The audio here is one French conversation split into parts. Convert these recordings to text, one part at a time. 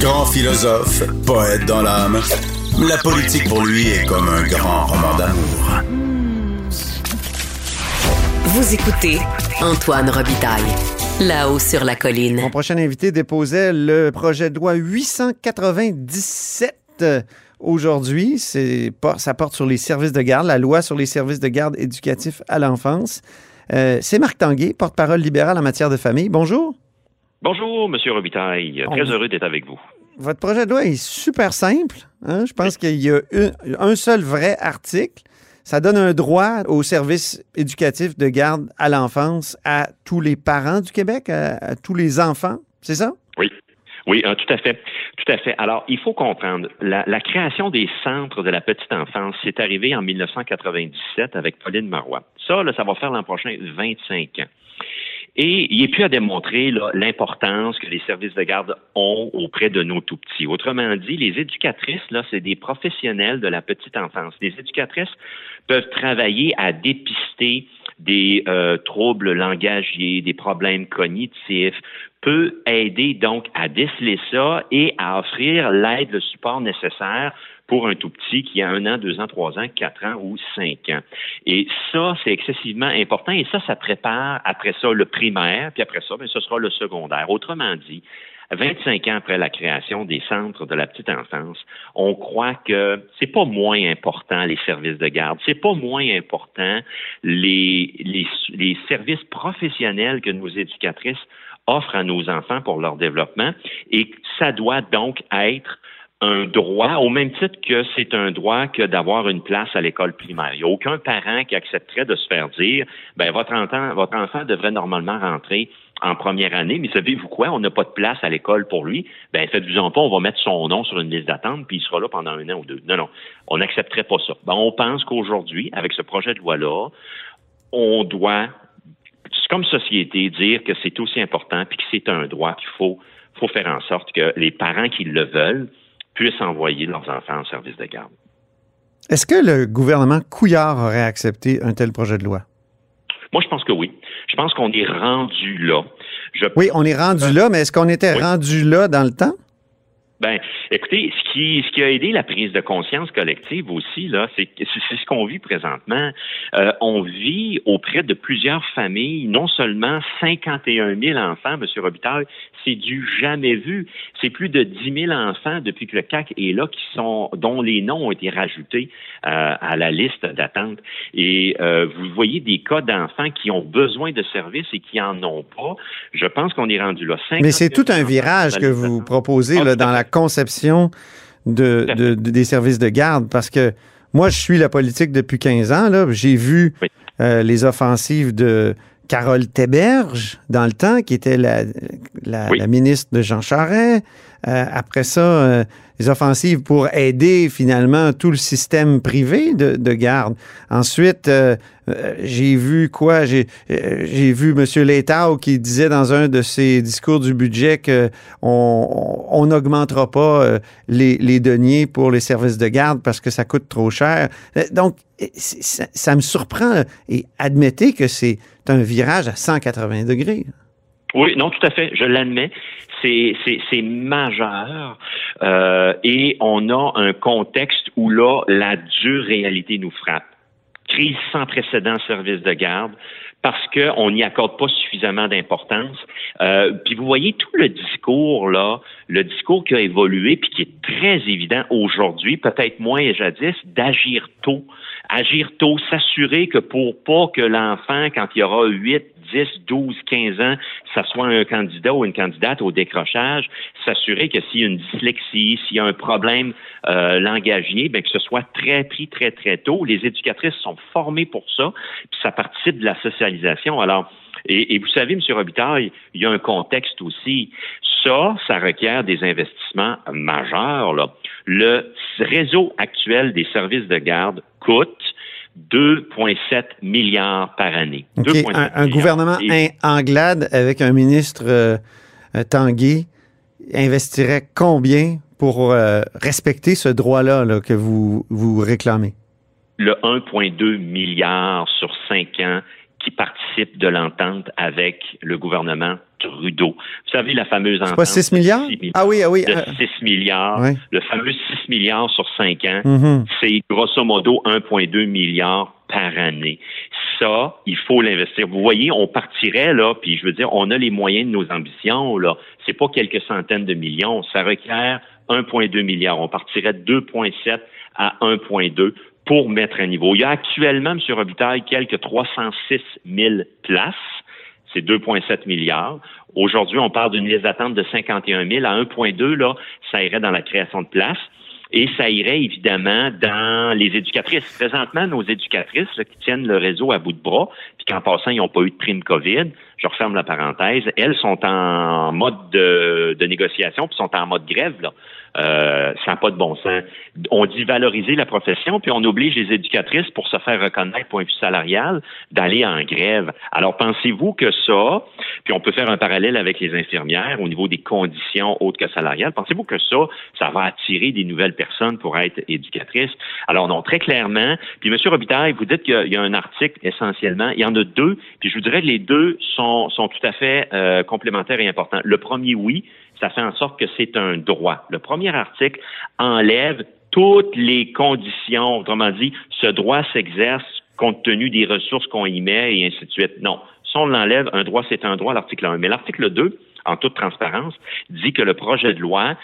Grand philosophe, poète dans l'âme, la politique pour lui est comme un grand roman d'amour. Vous écoutez Antoine Robitaille, là-haut sur la colline. Mon prochain invité déposait le projet de loi 897 euh, aujourd'hui. C'est ça porte sur les services de garde, la loi sur les services de garde éducatifs à l'enfance. Euh, c'est Marc Tanguay, porte-parole libéral en matière de famille. Bonjour. Bonjour, Monsieur Robitaille. Très heureux d'être avec vous. Votre projet de loi est super simple. Hein? Je pense qu'il y a un, seul vrai article. Ça donne un droit au service éducatif de garde à l'enfance à tous les parents du Québec, à, tous les enfants. C'est ça? Oui. Oui, euh, tout à fait. Tout à fait. Alors, il faut comprendre, la, la création des centres de la petite enfance, c'est arrivé en 1997 avec Pauline Marois. Ça, là, ça va faire l'an prochain 25 ans. Et il est plus à démontrer l'importance que les services de garde ont auprès de nos tout petits. Autrement dit, les éducatrices, là, c'est des professionnels de la petite enfance. Les éducatrices peuvent travailler à dépister des euh, troubles langagiers, des problèmes cognitifs, peut aider donc à déceler ça et à offrir l'aide, le support nécessaire pour un tout petit qui a un an, deux ans, trois ans, quatre ans ou cinq ans. Et ça, c'est excessivement important et ça, ça prépare après ça le primaire, puis après ça, bien, ce sera le secondaire. Autrement dit, 25 ans après la création des centres de la petite enfance, on croit que c'est pas moins important les services de garde, c'est pas moins important les, les, les services professionnels que nos éducatrices offrent à nos enfants pour leur développement et ça doit donc être un droit, au même titre que c'est un droit que d'avoir une place à l'école primaire. Il n'y a aucun parent qui accepterait de se faire dire, ben votre enfant, votre enfant devrait normalement rentrer en première année, mais savez-vous quoi, on n'a pas de place à l'école pour lui, ben faites-vous-en pas, on va mettre son nom sur une liste d'attente, puis il sera là pendant un an ou deux. Non, non, on n'accepterait pas ça. Ben, on pense qu'aujourd'hui, avec ce projet de loi-là, on doit, comme société, dire que c'est aussi important, puis que c'est un droit qu'il faut, faut faire en sorte que les parents qui le veulent, puissent envoyer leurs enfants en service de garde. Est-ce que le gouvernement Couillard aurait accepté un tel projet de loi? Moi, je pense que oui. Je pense qu'on est rendu là. Oui, on est rendu là, mais est-ce qu'on était rendu là dans le temps? Ben, écoutez, ce qui, ce qui a aidé la prise de conscience collective aussi, là, c'est, c'est ce qu'on vit présentement. Euh, on vit auprès de plusieurs familles, non seulement 51 000 enfants, M. Robitaille, c'est du jamais vu. C'est plus de 10 000 enfants depuis que le CAC est là qui sont, dont les noms ont été rajoutés euh, à la liste d'attente. Et euh, vous voyez des cas d'enfants qui ont besoin de services et qui en ont pas. Je pense qu'on est rendu là. Mais c'est tout un virage que vous proposez là, dans la conception de, des services de garde parce que moi, je suis la politique depuis 15 ans. J'ai vu euh, les offensives de Carole Théberge dans le temps, qui était la, la, ministre de Jean Charest. Euh, après ça, euh, les offensives pour aider finalement tout le système privé de, de garde. Ensuite, euh, j'ai vu quoi? J'ai vu M. Letao qui disait dans un de ses discours du budget qu'on n'augmentera pas les, les deniers pour les services de garde parce que ça coûte trop cher. Donc, ça me surprend. Et admettez que c'est un virage à 180 degrés. Oui, non, tout à fait, je l'admets. C'est majeur euh, et on a un contexte où là, la dure réalité nous frappe. Crise sans précédent service de garde parce qu'on n'y accorde pas suffisamment d'importance. Euh, puis vous voyez tout le discours là, le discours qui a évolué puis qui est très évident aujourd'hui, peut-être moins jadis, d'agir tôt agir tôt, s'assurer que pour pas que l'enfant, quand il aura 8, 10, 12, 15 ans, ça soit un candidat ou une candidate au décrochage, s'assurer que s'il y a une dyslexie, s'il y a un problème euh, langagier, bien, que ce soit très pris très, très tôt. Les éducatrices sont formées pour ça, puis ça participe de la socialisation. Alors, et, vous savez, M. Robitaille, il y a un contexte aussi. Ça, ça requiert des investissements majeurs. Là. Le réseau actuel des services de garde coûte 2,7 milliards par année. Un, gouvernement anglade avec un ministre euh, Tanguy investirait combien pour euh, respecter ce droit-là que vous, vous réclamez? Le 1,2 milliard sur cinq ans qui participent de l'entente avec le gouvernement Trudeau. Vous savez, la fameuse entente. Pas 6 milliards? Ah oui, ah oui. De 6 euh, milliards. Le fameux 6 milliards sur 5 ans, mm-hmm. c'est grosso modo 1,2 milliard par année. Ça, il faut l'investir. Vous voyez, on partirait là, puis je veux dire, on a les moyens de nos ambitions là. C'est pas quelques centaines de millions, ça requiert 1,2 milliard. On partirait de 2,7 à 1,2 pour mettre à niveau. Il y a actuellement, M. Robitaille, quelques 306 000 places. C'est 2,7 milliards. Aujourd'hui, on parle d'une liste d'attente de 51 000 à 1,2. Là, ça irait dans la création de places. Et ça irait évidemment dans les éducatrices. Présentement, nos éducatrices qui tiennent le réseau à bout de bras, puis qu'en passant, ils n'ont pas eu de prime COVID, je referme la parenthèse, elles sont en mode de, négociation, puis sont en mode grève. Là. Euh, ça n'a pas de bon sens. On dit valoriser la profession, puis on oblige les éducatrices, pour se faire reconnaître point de vue salarial, d'aller en grève. Alors, pensez-vous que ça, puis on peut faire un parallèle avec les infirmières au niveau des conditions autres que salariales, pensez-vous que ça, ça va attirer des nouvelles personnes pour être éducatrices? Alors, non, très clairement. Puis, M. Robitaille, vous dites qu'il y a un article essentiellement. Il y en a deux, puis je vous dirais que les deux sont, sont tout à fait euh, complémentaires et importants. Le premier, oui, ça fait en sorte que c'est un droit. Le premier article enlève toutes les conditions, autrement dit, ce droit s'exerce compte tenu des ressources qu'on y met et ainsi de suite. Non. Si on l'enlève, un droit, c'est un droit, l'article 1. Mais l'article 2, en toute transparence, dit que le projet de loi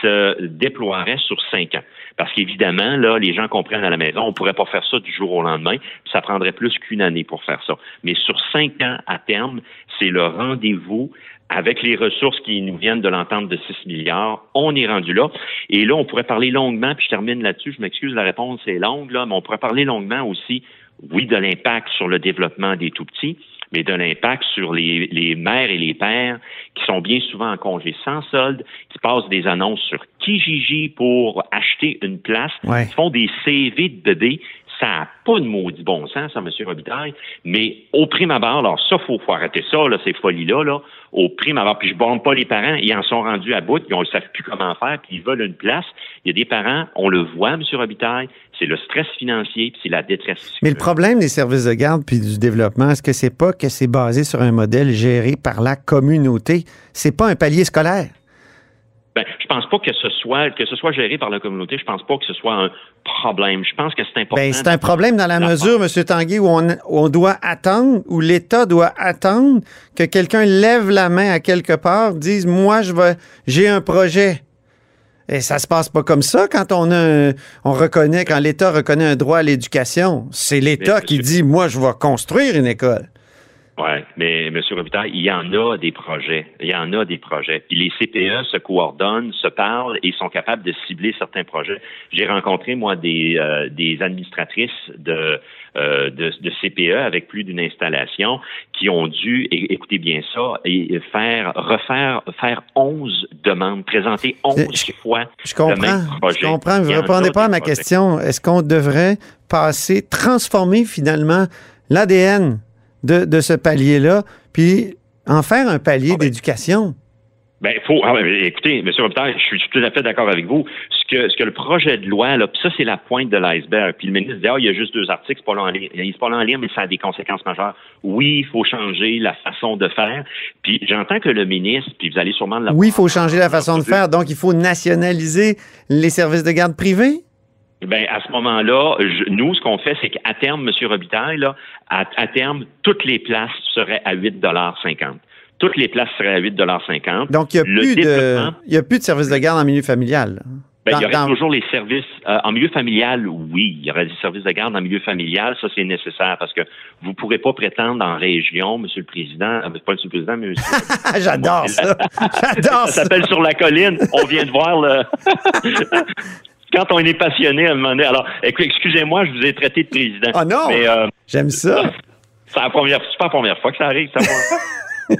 se déploierait sur cinq ans. Parce qu'évidemment, là, les gens comprennent à la maison, on ne pourrait pas faire ça du jour au lendemain, ça prendrait plus qu'une année pour faire ça. Mais sur cinq ans à terme, c'est le rendez-vous avec les ressources qui nous viennent de l'entente de 6 milliards, on est rendu là. Et là, on pourrait parler longuement, puis je termine là-dessus, je m'excuse, la réponse est longue, là, mais on pourrait parler longuement aussi, oui, de l'impact sur le développement des tout-petits, mais de l'impact sur les, les, mères et les pères qui sont bien souvent en congé sans solde, qui passent des annonces sur Kijiji pour acheter une place, qui font des CV de bébés ça n'a pas de maudit bon sens, ça, M. Robitaille, mais au prime abord, alors ça, il faut, arrêter ça, là, ces folies-là, là, au prime abord, puis je ne pas les parents, ils en sont rendus à bout, ils ne savent plus comment faire, puis ils veulent une place. Il y a des parents, on le voit, M. Robitaille, c'est le stress financier, puis c'est la détresse Mais le problème des services de garde puis du développement, est-ce que c'est pas que c'est basé sur un modèle géré par la communauté? C'est pas un palier scolaire. Ben, je pense pas que ce soit que ce soit géré par la communauté. Je pense pas que ce soit un problème. Je pense que c'est important. Ben, c'est un problème dans la, mesure, M. Tanguy, où on, on doit attendre, où l'État doit attendre que quelqu'un lève la main à quelque part, dise moi je vais, j'ai un projet. Et ça se passe pas comme ça quand on a on reconnaît quand l'État reconnaît un droit à l'éducation. C'est l'État qui dit moi je vais construire une école. Oui, mais M. Robitaille, il y en a des projets. Il y en a des projets. Puis les CPE se coordonnent, se parlent et sont capables de cibler certains projets. J'ai rencontré, moi, des, euh, des administratrices de, euh, de, de, CPE avec plus d'une installation qui ont dû, écoutez bien ça, et faire, refaire, faire 11 demandes, présenter 11 fois je comprends, le même projet. Je comprends. Vous ne répondez pas à ma question. Est-ce qu'on devrait passer, transformer finalement l'ADN de, ce palier-là, puis en faire un palier ah ben. d'éducation. Ben, faut. Ah écoutez, M. Robitaille, je suis tout à fait d'accord avec vous. Ce que, ce que le projet de loi, là, puis ça, c'est la pointe de l'iceberg. Puis le ministre dit, ah, il y a juste deux articles, c'est pas long en lire. C'est pas long en lire, mais ça a des conséquences majeures. Oui, il faut changer la façon de faire. Puis j'entends que le ministre, puis vous allez sûrement Oui, il faut changer la façon de faire. Donc, il faut nationaliser les services de garde privés? Ben à ce moment-là, nous, ce qu'on fait, c'est qu'à terme, M. Robitaille, là, à, terme, toutes les places seraient à 8,50 Toutes les places seraient à 8,50 Donc, il n'y a, plus de, a plus de services de garde en milieu familial. Ben, il y aurait toujours les services euh, en milieu familial, oui, il y aurait des services de garde en milieu familial, ça c'est nécessaire parce que vous ne pourrez pas prétendre en région, Monsieur le Président, euh, pas Monsieur le Président, mais Monsieur. J'adore ça. J'adore ça. Ça s'appelle sur la colline. On vient de voir le. quand on est passionné à un moment donné. Alors, excusez-moi, je vous ai traité de président. Ah non! Euh, J'aime ça. C'est la première, pas la première fois que ça arrive, ça.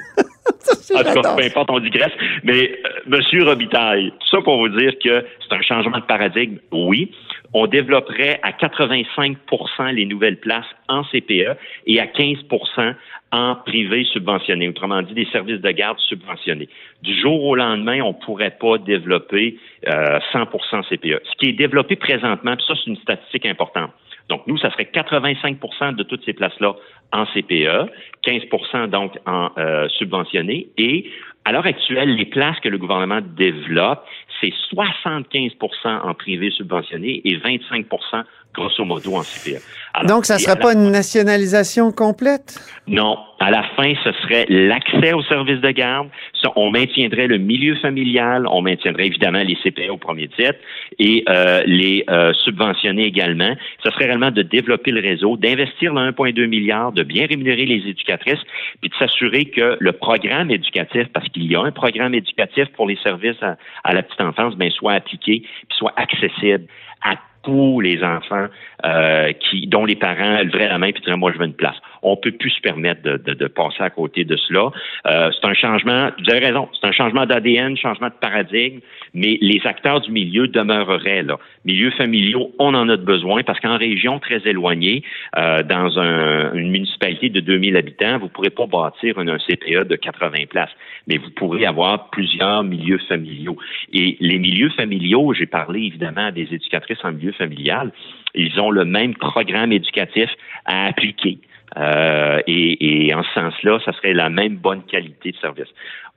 en tout cas, peu importe, on digresse. Mais euh, Monsieur Robitaille, tout ça pour vous dire que c'est un changement de paradigme, oui. On développerait à 85% les nouvelles places en CPE et à 15% en privé subventionné, autrement dit des services de garde subventionnés. Du jour au lendemain, on ne pourrait pas développer euh, 100% CPE. Ce qui est développé présentement, puis ça c'est une statistique importante. Donc, nous, ça serait 85% de toutes ces places-là en CPE, 15% donc en euh, subventionné et à l'heure actuelle, les places que le gouvernement développe, c'est 75% en privé subventionné et 25% grosso modo en CPE. Donc, ça ne serait pas une nationalisation complète? Non. À la fin, ce serait l'accès aux services de garde. on maintiendrait le milieu familial, on maintiendrait évidemment les CPE au premier titre et euh, les euh, subventionner également. Ce serait réellement de développer le réseau, d'investir le 1,2 milliard, de bien rémunérer les éducatrices, puis de s'assurer que le programme éducatif, parce qu'il y a un programme éducatif pour les services à, la petite enfance, bien, soit appliqué, puis soit accessible à tous les enfants euh, qui, dont les parents leveraient la main et diraient moi je veux une place. On peut plus se permettre de, de, de passer à côté de cela. Euh, c'est un changement, vous avez raison, c'est un changement d'ADN, changement de paradigme, mais les acteurs du milieu demeureraient là. Milieux familiaux, on en a besoin parce qu'en région très éloignée, euh, dans un, une municipalité de 2000 habitants, vous pourrez pas bâtir un, un CPE de 80 places, mais vous pourrez avoir plusieurs milieux familiaux. Et les milieux familiaux, j'ai parlé évidemment des éducatrices en milieu familial, ils ont le même programme éducatif à appliquer. Euh, et, en ce sens-là, ça serait la même bonne qualité de service.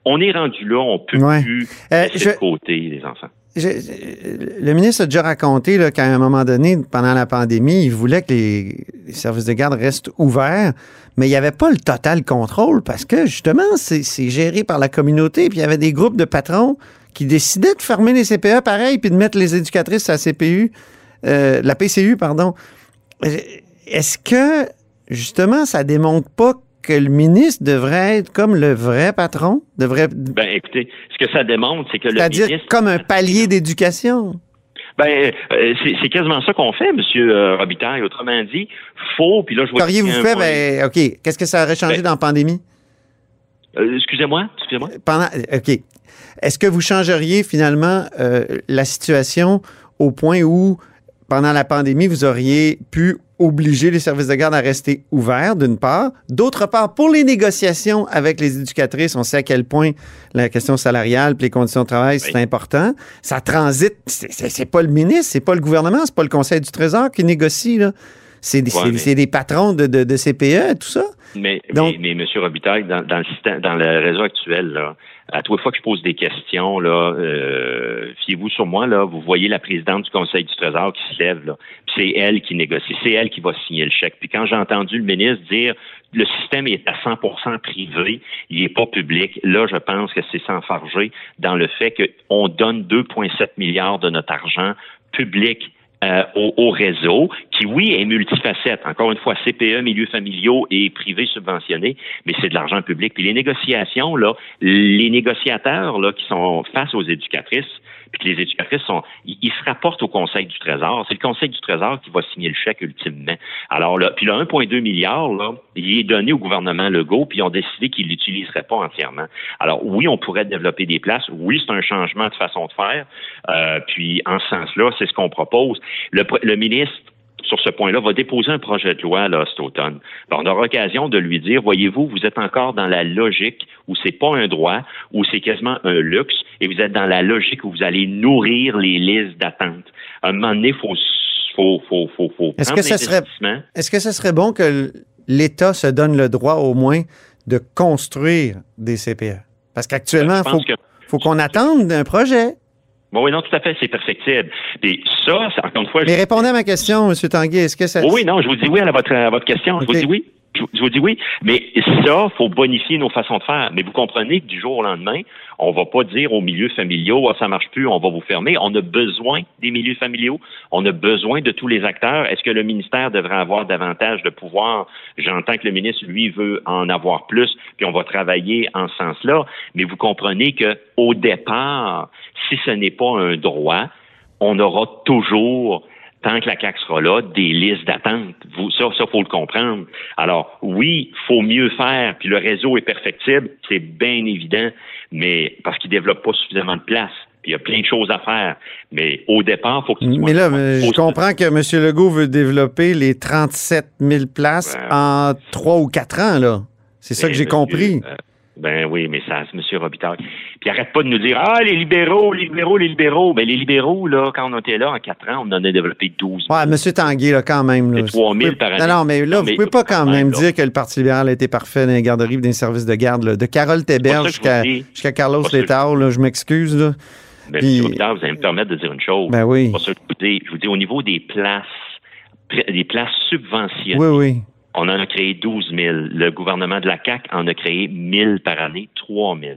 On est rendu là, on peut plus euh, côté les enfants. le ministre a déjà raconté qu'à un moment donné, pendant la pandémie, il voulait que les, services de garde restent ouverts, mais il n'y avait pas le total contrôle parce que justement, c'est géré par la communauté, puis il y avait des groupes de patrons qui décidaient de fermer les CPE pareil, puis de mettre les éducatrices à la CPU, euh, la PCU, pardon. Est-ce que justement, ça démontre pas que le ministre devrait être comme le vrai patron? Devrait... Ben, écoutez, ce que ça démontre, c'est que le C'est-à-dire comme un palier d'éducation. Ben, euh, c'est quasiment ça qu'on fait, M. Euh, Robitaille. Autrement dit, faux, puis là, je vois... Qu'auriez-vous fait, ben, OK, qu'est-ce que ça aurait changé ben, dans la pandémie? Euh, excusez-moi, excusez-moi? Pendant, OK. Est-ce que vous changeriez finalement la situation au point où, pendant la pandémie, vous auriez pu obliger les services de garde à rester ouverts, d'une part. D'autre part, pour les négociations avec les éducatrices, on sait à quel point la question salariale et les conditions de travail, c'est important. Ça transite, c'est pas le ministre, c'est pas le gouvernement, c'est pas le Conseil du Trésor qui négocie, là. C'est des, patrons de, de, de CPE, tout ça. Mais, mais, mais, M. Robitaille, dans, dans, le système, dans le réseau actuel, là, à toutes fois que je pose des questions, là, euh, fiez-vous sur moi, là, vous voyez la présidente du Conseil du Trésor qui se lève, là, c'est elle qui négocie, c'est elle qui va signer le chèque. Puis quand j'ai entendu le ministre dire le système est à 100% privé, il n'est pas public, là, je pense que c'est s'enfarger dans le fait qu'on donne 2,7 milliards de notre argent public euh, au, réseau, qui, oui, est multifacette. Encore une fois, CPE, milieux familiaux et privés subventionnés, mais c'est de l'argent public. Puis les négociations, là, les négociateurs là, qui sont face aux éducatrices, puis que les éducatrices sont, ils, se rapportent au Conseil du Trésor. C'est le Conseil du Trésor qui va signer le chèque ultimement. Alors là, puis le 1,2 milliard, là, il est donné au gouvernement Legault, puis ils ont décidé qu'ils l'utiliseraient pas entièrement. Alors oui, on pourrait développer des places. Oui, c'est un changement de façon de faire. Euh, puis en ce sens-là, c'est ce qu'on propose. Le ministre sur ce point-là, va déposer un projet de loi là, cet automne. on aura l'occasion de lui dire, voyez-vous, vous êtes encore dans la logique où c'est pas un droit, où c'est quasiment un luxe, et vous êtes dans la logique où vous allez nourrir les listes d'attente. À un moment donné, il faut, faut, faut, faut, faut est-ce que, ça serait, est-ce que ce serait bon que l'État se donne le droit au moins de construire des CPE? Parce qu'actuellement, il faut, faut qu'on attende un projet. Bon, oui, non, tout à fait, c'est perfectible. Et ça, encore une fois. Mais répondez à ma question, M. Tanguy. Est-ce que ça. Oui, non, je vous dis oui à votre, à votre question. Je vous dis oui. Je, vous dis oui. Mais ça, faut bonifier nos façons de faire. Mais vous comprenez que du jour au lendemain, on va pas dire aux milieux familiaux, ah, ça marche plus, on va vous fermer. On a besoin des milieux familiaux. On a besoin de tous les acteurs. Est-ce que le ministère devrait avoir davantage de pouvoir? J'entends que le ministre, lui, veut en avoir plus, puis on va travailler en ce sens-là. Mais vous comprenez que, au départ, si ce n'est pas un droit, on aura toujours tant que la CAQ sera là, des listes d'attente. Ça, ça, faut le comprendre. Alors, oui, faut mieux faire, puis le réseau est perfectible, c'est bien évident, mais parce qu'il développe pas suffisamment de place. Il y a plein de choses à faire. Mais au départ, il faut que Mais là, je comprends que M. Legault veut développer les 37 000 places en trois ou quatre ans, là. C'est ça que j'ai compris. Euh, Ben oui, mais ça, M. Robitaille. Puis arrête pas de nous dire Ah, les libéraux, les libéraux, les libéraux. Ben les libéraux, là, quand on était là en quatre ans, on en a développé 12 000. Ouais, M. Tanguy, là, quand même. Là, 3 000 par année. Non, non, mais là, vous ne pouvez pas quand même dire que le Parti libéral a été parfait dans les garderies dans les services de garde. Là. De Carole Téberge jusqu'à Carlos Letao, là, je m'excuse. Là. Ben, Puis, M. Robitaille, vous allez me permettre de dire une chose. Ben oui. je vous dis, au niveau des places, des places subventionnées. Oui, oui on en a créé 12 000. Le gouvernement de la CAQ en a créé 1 000 par année, 3 000.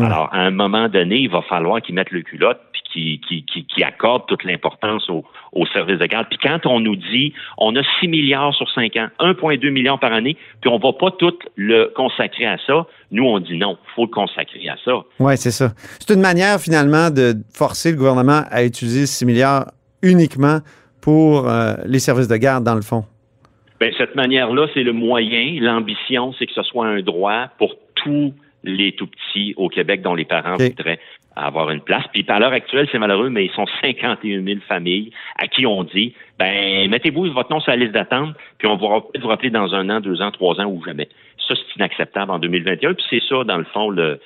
Alors, à un moment donné, il va falloir qu'ils mettent le culotte puis qu'ils qui, accordent toute l'importance au, au, service de garde. Puis quand on nous dit on a 6 milliards sur 5 ans, 1,2 milliard par année, puis on va pas tout le consacrer à ça, nous, on dit non, il faut le consacrer à ça. Oui, c'est ça. C'est une manière, finalement, de forcer le gouvernement à utiliser 6 milliards uniquement pour euh, les services de garde, dans le fond. Ben, cette manière-là, c'est le moyen. L'ambition, c'est que ce soit un droit pour tous les tout petits au Québec dont les parents voudraient avoir une place. Puis à l'heure actuelle, c'est malheureux, mais ils sont 51 000 familles à qui on dit, ben mettez-vous votre nom sur la liste d'attente, puis on va vous rappeler dans un an, deux ans, trois ans ou jamais. Ça, c'est inacceptable en 2021. Puis c'est ça, dans le fond, le,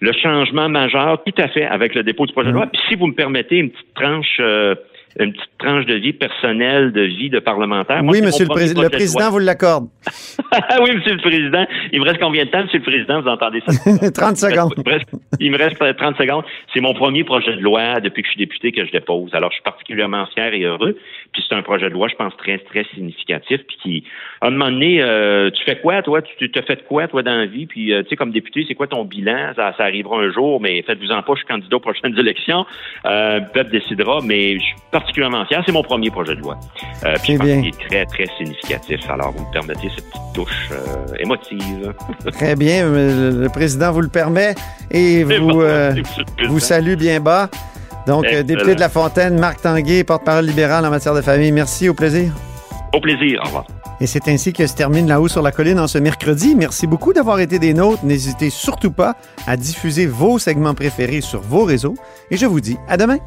le changement majeur, tout à fait, avec le dépôt du projet de loi. Mmh. Puis si vous me permettez une petite tranche euh, une petite tranche de vie personnelle, de vie de parlementaire. oui, Monsieur le, Président, le Président vous l'accorde. oui, Monsieur le Président. Il me reste combien de temps, Monsieur le Président? Vous entendez ça? 30 secondes. Il me, reste, 30 secondes. C'est mon premier projet de loi depuis que je suis député que je dépose. Alors, je suis particulièrement fier et heureux. Puis c'est un projet de loi, je pense, très, très significatif. Puis qui, à un moment donné, euh, tu fais quoi, toi? Tu te fais de quoi, toi, dans la vie? Puis, euh, tu sais, comme député, c'est quoi ton bilan? Ça, arrivera un jour, mais faites-vous-en pas, je suis candidat aux prochaines élections. Euh, le peuple décidera, mais je suis particulièrement fier. C'est mon premier projet de loi. Euh, puis je pense qu'il est très, très significatif. Alors, vous me permettez cette petite touche euh, émotive. très bien. Le président vous le permet et vous, euh, vous salue bien bas. Donc, député de La Fontaine, Marc Tanguay, porte-parole libéral en matière de famille. Merci, au plaisir. Au plaisir. Au revoir. Et c'est ainsi que se termine La Haut sur la Colline en ce mercredi. Merci beaucoup d'avoir été des nôtres. N'hésitez surtout pas à diffuser vos segments préférés sur vos réseaux. Et je vous dis à demain.